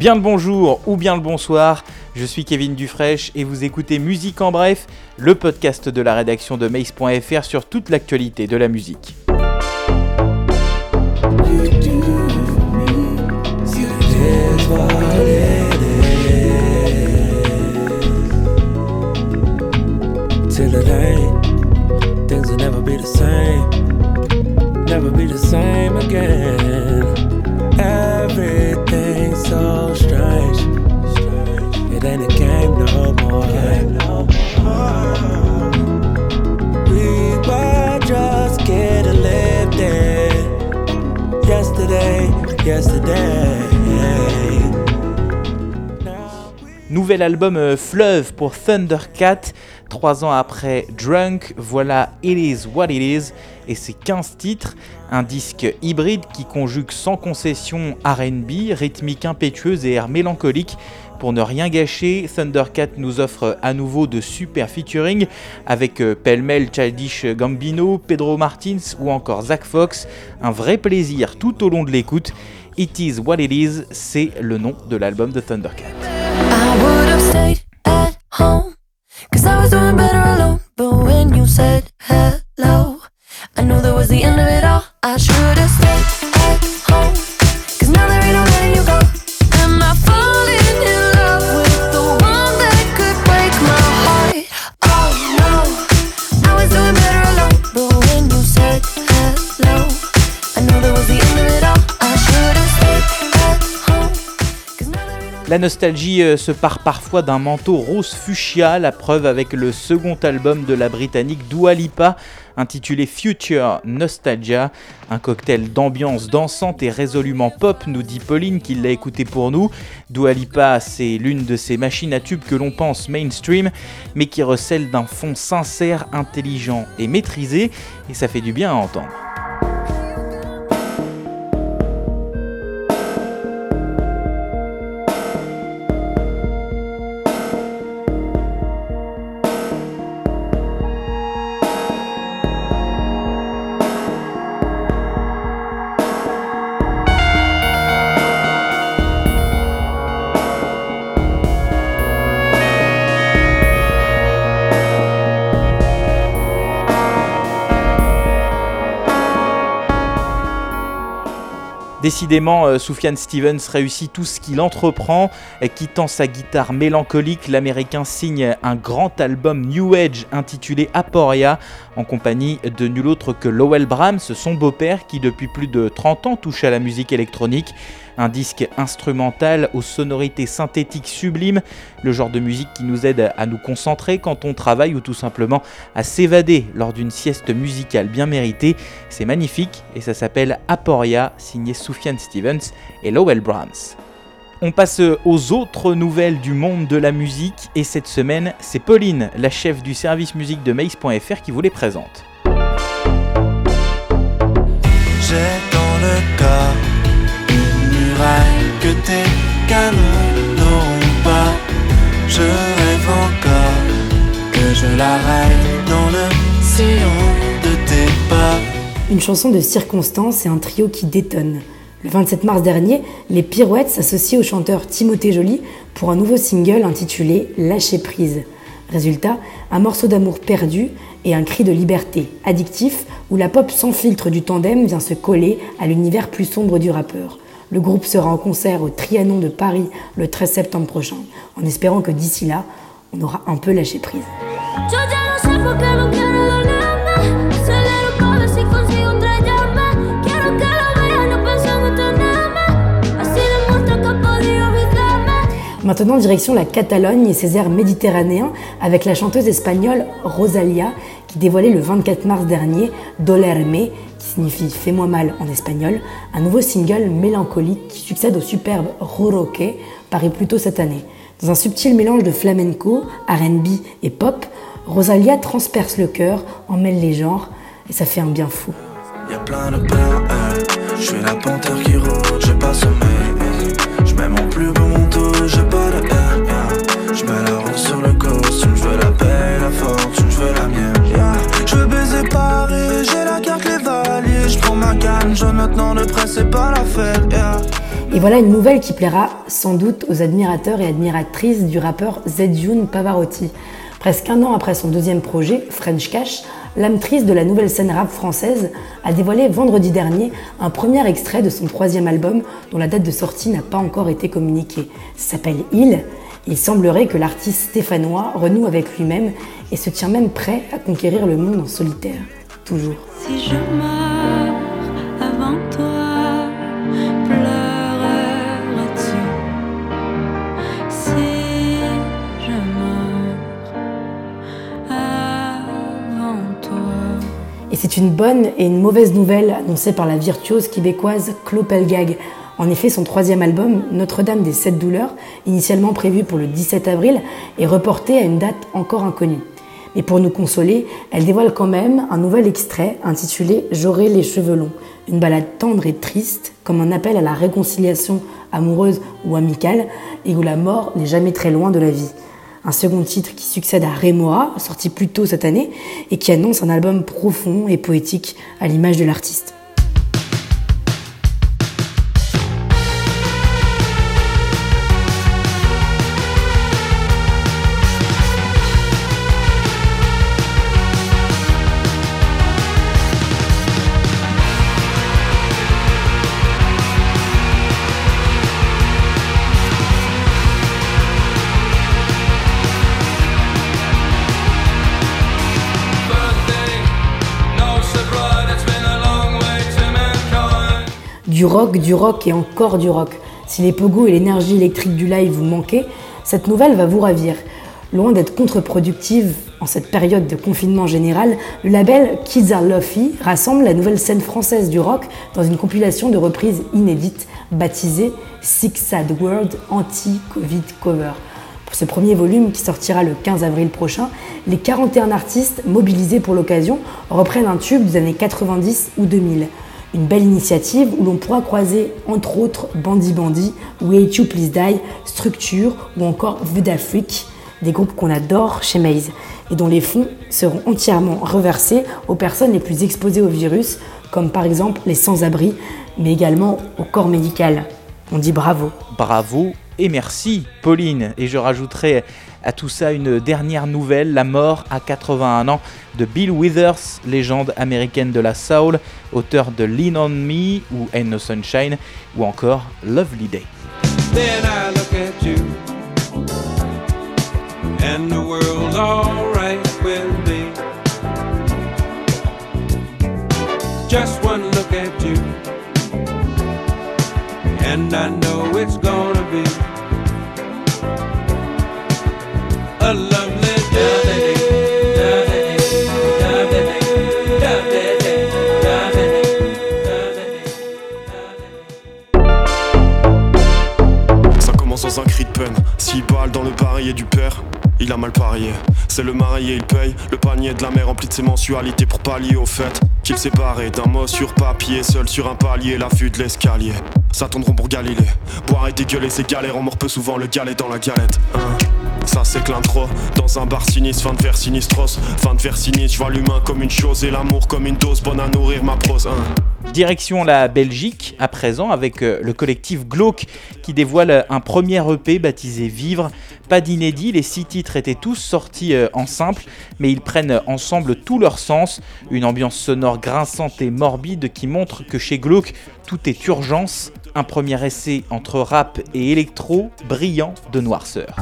Bien le bonjour ou bien le bonsoir, je suis Kevin Dufresne et vous écoutez Musique en bref, le podcast de la rédaction de Mace.fr sur toute l'actualité de la musique. Nouvel album euh, Fleuve pour Thundercat. Trois ans après Drunk, voilà It Is What It Is et ses 15 titres. Un disque hybride qui conjugue sans concession RB, rythmique impétueuse et air mélancolique. Pour ne rien gâcher, Thundercat nous offre à nouveau de super featuring avec euh, Pelmel, Childish Gambino, Pedro Martins ou encore Zach Fox. Un vrai plaisir tout au long de l'écoute. It Is What It Is, c'est le nom de l'album de Thundercat. La nostalgie euh, se part parfois d'un manteau rose fuchsia, la preuve avec le second album de la britannique Dua Lipa, intitulé Future Nostalgia, un cocktail d'ambiance dansante et résolument pop, nous dit Pauline qui l'a écouté pour nous. Dua Lipa, c'est l'une de ces machines à tubes que l'on pense mainstream, mais qui recèle d'un fond sincère, intelligent et maîtrisé, et ça fait du bien à entendre. Décidément, euh, Soufiane Stevens réussit tout ce qu'il entreprend. Quittant sa guitare mélancolique, l'américain signe un grand album New Age intitulé Aporia en compagnie de nul autre que Lowell Brahms, son beau-père qui depuis plus de 30 ans touche à la musique électronique. Un disque instrumental aux sonorités synthétiques sublimes, le genre de musique qui nous aide à nous concentrer quand on travaille ou tout simplement à s'évader lors d'une sieste musicale bien méritée. C'est magnifique et ça s'appelle Aporia, signé Soufiane Stevens et Lowell Brahms. On passe aux autres nouvelles du monde de la musique et cette semaine, c'est Pauline, la chef du service musique de Mace.fr qui vous les présente. Une chanson de circonstance et un trio qui détonne. Le 27 mars dernier, les Pirouettes s'associent au chanteur Timothée Joly pour un nouveau single intitulé Lâcher prise. Résultat, un morceau d'amour perdu et un cri de liberté addictif où la pop sans filtre du tandem vient se coller à l'univers plus sombre du rappeur. Le groupe sera en concert au Trianon de Paris le 13 septembre prochain, en espérant que d'ici là, on aura un peu lâché prise. Maintenant, direction la Catalogne et ses airs méditerranéens avec la chanteuse espagnole Rosalia qui dévoilait le 24 mars dernier Dolerme, signifie Fais-moi mal en espagnol, un nouveau single mélancolique qui succède au superbe Roroque, paru plus tôt cette année. Dans un subtil mélange de flamenco, RB et pop, Rosalia transperce le cœur, emmêle les genres et ça fait un bien fou. Y a plein de plans, je suis la panthère qui rôde, j'ai pas sommeil. Je mets mon plus beau manteau, j'ai pas de yeah. Je mets la rose sur le costume, je veux la paix, la fortune, je veux la mienne. Le presse, c'est pas la fête. yeah. Et voilà une nouvelle qui plaira sans doute aux admirateurs et admiratrices du rappeur Zedjun Pavarotti. Presque un an après son deuxième projet, French Cash, l'âme triste de la nouvelle scène rap française a dévoilé vendredi dernier un premier extrait de son troisième album dont la date de sortie n'a pas encore été communiquée. S'appelle Il. Il semblerait que l'artiste stéphanois renoue avec lui-même et se tient même prêt à conquérir le monde en solitaire. Toujours. Si je c'est une bonne et une mauvaise nouvelle annoncée par la virtuose québécoise Clopelgag. En effet, son troisième album, Notre-Dame des Sept Douleurs, initialement prévu pour le 17 avril, est reporté à une date encore inconnue. Mais pour nous consoler, elle dévoile quand même un nouvel extrait intitulé J'aurai les cheveux longs, une balade tendre et triste, comme un appel à la réconciliation amoureuse ou amicale, et où la mort n'est jamais très loin de la vie. Un second titre qui succède à Rémoa, sorti plus tôt cette année, et qui annonce un album profond et poétique à l'image de l'artiste. Du rock, du rock et encore du rock. Si les pogos et l'énergie électrique du live vous manquaient, cette nouvelle va vous ravir. Loin d'être contre-productive en cette période de confinement général, le label Kids Are Luffy rassemble la nouvelle scène française du rock dans une compilation de reprises inédites baptisée Six Sad World Anti-Covid Cover. Pour ce premier volume qui sortira le 15 avril prochain, les 41 artistes mobilisés pour l'occasion reprennent un tube des années 90 ou 2000. Une belle initiative où l'on pourra croiser entre autres Bandy Bandy, Way to Please Die, Structure ou encore Vue d'Afrique, des groupes qu'on adore chez Maze et dont les fonds seront entièrement reversés aux personnes les plus exposées au virus, comme par exemple les sans-abri, mais également au corps médical. On dit bravo. Bravo et merci Pauline. Et je rajouterai à tout ça une dernière nouvelle, la mort à 81 ans de Bill Withers, légende américaine de la soul, auteur de Lean on Me ou Ain't No Sunshine ou encore Lovely Day. Du père, il a mal parié. C'est le marié, il paye le panier de la mère rempli de ses mensualités pour pallier au fait qu'il s'est barré d'un mot sur papier, seul sur un palier, la vue de l'escalier. Ça tourneront pour Galilée. Boire et dégueuler, c'est galère, on mord peu souvent le galet dans la galette. Direction la Belgique à présent avec euh, le collectif Glauque qui dévoile un premier EP baptisé Vivre. Pas d'inédit, les six titres étaient tous sortis euh, en simple, mais ils prennent ensemble tout leur sens. Une ambiance sonore grinçante et morbide qui montre que chez Glauque tout est urgence. Un premier essai entre rap et électro, brillant de noirceur.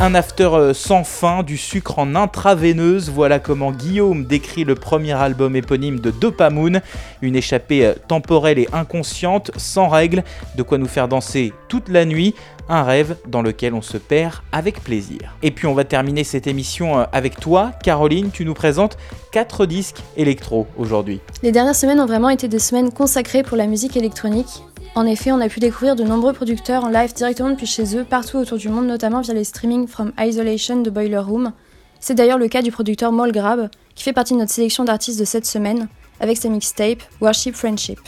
Un after euh, sans fin, du sucre en intraveineuse, voilà comment Guillaume décrit le premier album éponyme de Dopamoon, une échappée euh, temporelle et inconsciente, sans règles, de quoi nous faire danser toute la nuit, un rêve dans lequel on se perd avec plaisir. Et puis on va terminer cette émission euh, avec toi, Caroline, tu nous présentes 4 disques électro aujourd'hui. Les dernières semaines ont vraiment été des semaines consacrées pour la musique électronique. En effet, on a pu découvrir de nombreux producteurs en live directement depuis chez eux, partout autour du monde, notamment via les streamings From Isolation de Boiler Room. C'est d'ailleurs le cas du producteur Molgrab, qui fait partie de notre sélection d'artistes de cette semaine, avec sa mixtape Worship Friendship.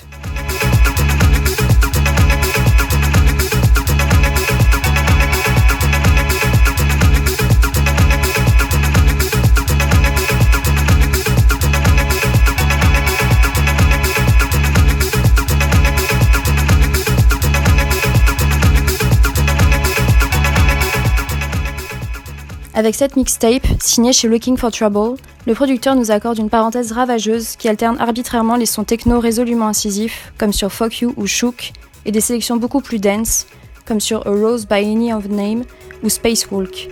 Avec cette mixtape, signée chez Looking for Trouble, le producteur nous accorde une parenthèse ravageuse qui alterne arbitrairement les sons techno résolument incisifs, comme sur Fuck You ou Shook, et des sélections beaucoup plus denses, comme sur A Rose by Any of Name ou Spacewalk.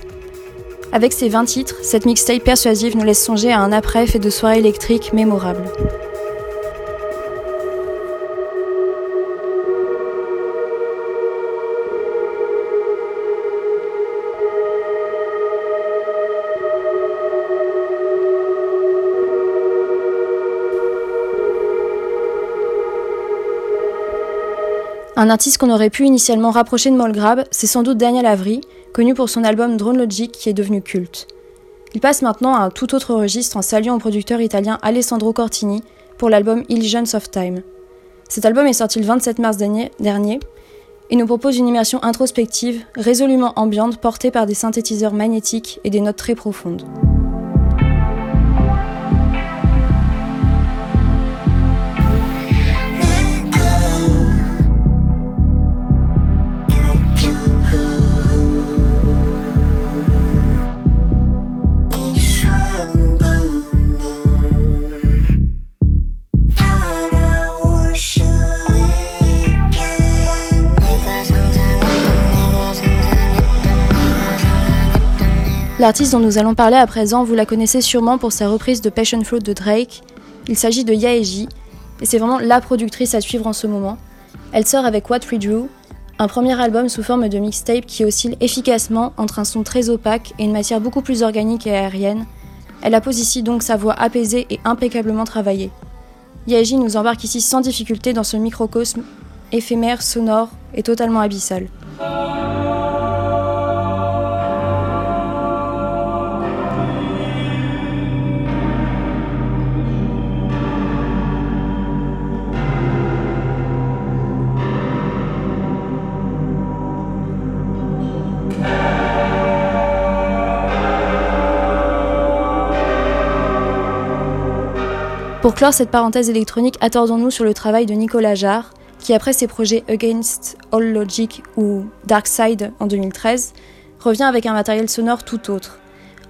Avec ses 20 titres, cette mixtape persuasive nous laisse songer à un après fait de soirées électriques mémorables. Un artiste qu'on aurait pu initialement rapprocher de Molgrab, c'est sans doute Daniel Avery, connu pour son album Drone Logic qui est devenu culte. Il passe maintenant à un tout autre registre en saluant au producteur italien Alessandro Cortini pour l'album Illusions of Time. Cet album est sorti le 27 mars dernier et nous propose une immersion introspective, résolument ambiante, portée par des synthétiseurs magnétiques et des notes très profondes. L'artiste dont nous allons parler à présent, vous la connaissez sûrement pour sa reprise de Passion Fruit de Drake. Il s'agit de Yaeji, et c'est vraiment la productrice à suivre en ce moment. Elle sort avec What We Drew, un premier album sous forme de mixtape qui oscille efficacement entre un son très opaque et une matière beaucoup plus organique et aérienne. Elle appose ici donc sa voix apaisée et impeccablement travaillée. Yaeji nous embarque ici sans difficulté dans ce microcosme éphémère, sonore et totalement abyssal. Pour clore cette parenthèse électronique, attendons-nous sur le travail de Nicolas Jarre, qui après ses projets Against All Logic ou Dark Side en 2013, revient avec un matériel sonore tout autre.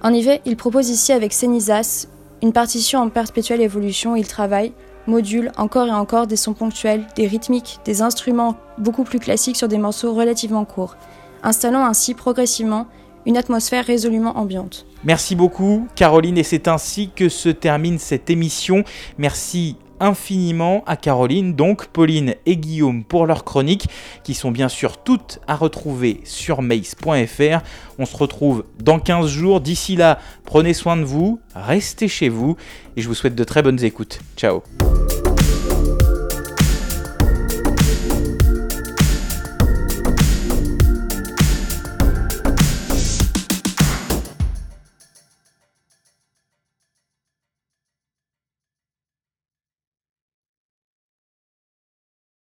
En effet, il propose ici avec Cenizas une partition en perpétuelle évolution où il travaille, module encore et encore des sons ponctuels, des rythmiques, des instruments beaucoup plus classiques sur des morceaux relativement courts, installant ainsi progressivement une atmosphère résolument ambiante. Merci beaucoup Caroline et c'est ainsi que se termine cette émission. Merci infiniment à Caroline, donc Pauline et Guillaume pour leurs chroniques qui sont bien sûr toutes à retrouver sur mace.fr. On se retrouve dans 15 jours. D'ici là, prenez soin de vous, restez chez vous et je vous souhaite de très bonnes écoutes. Ciao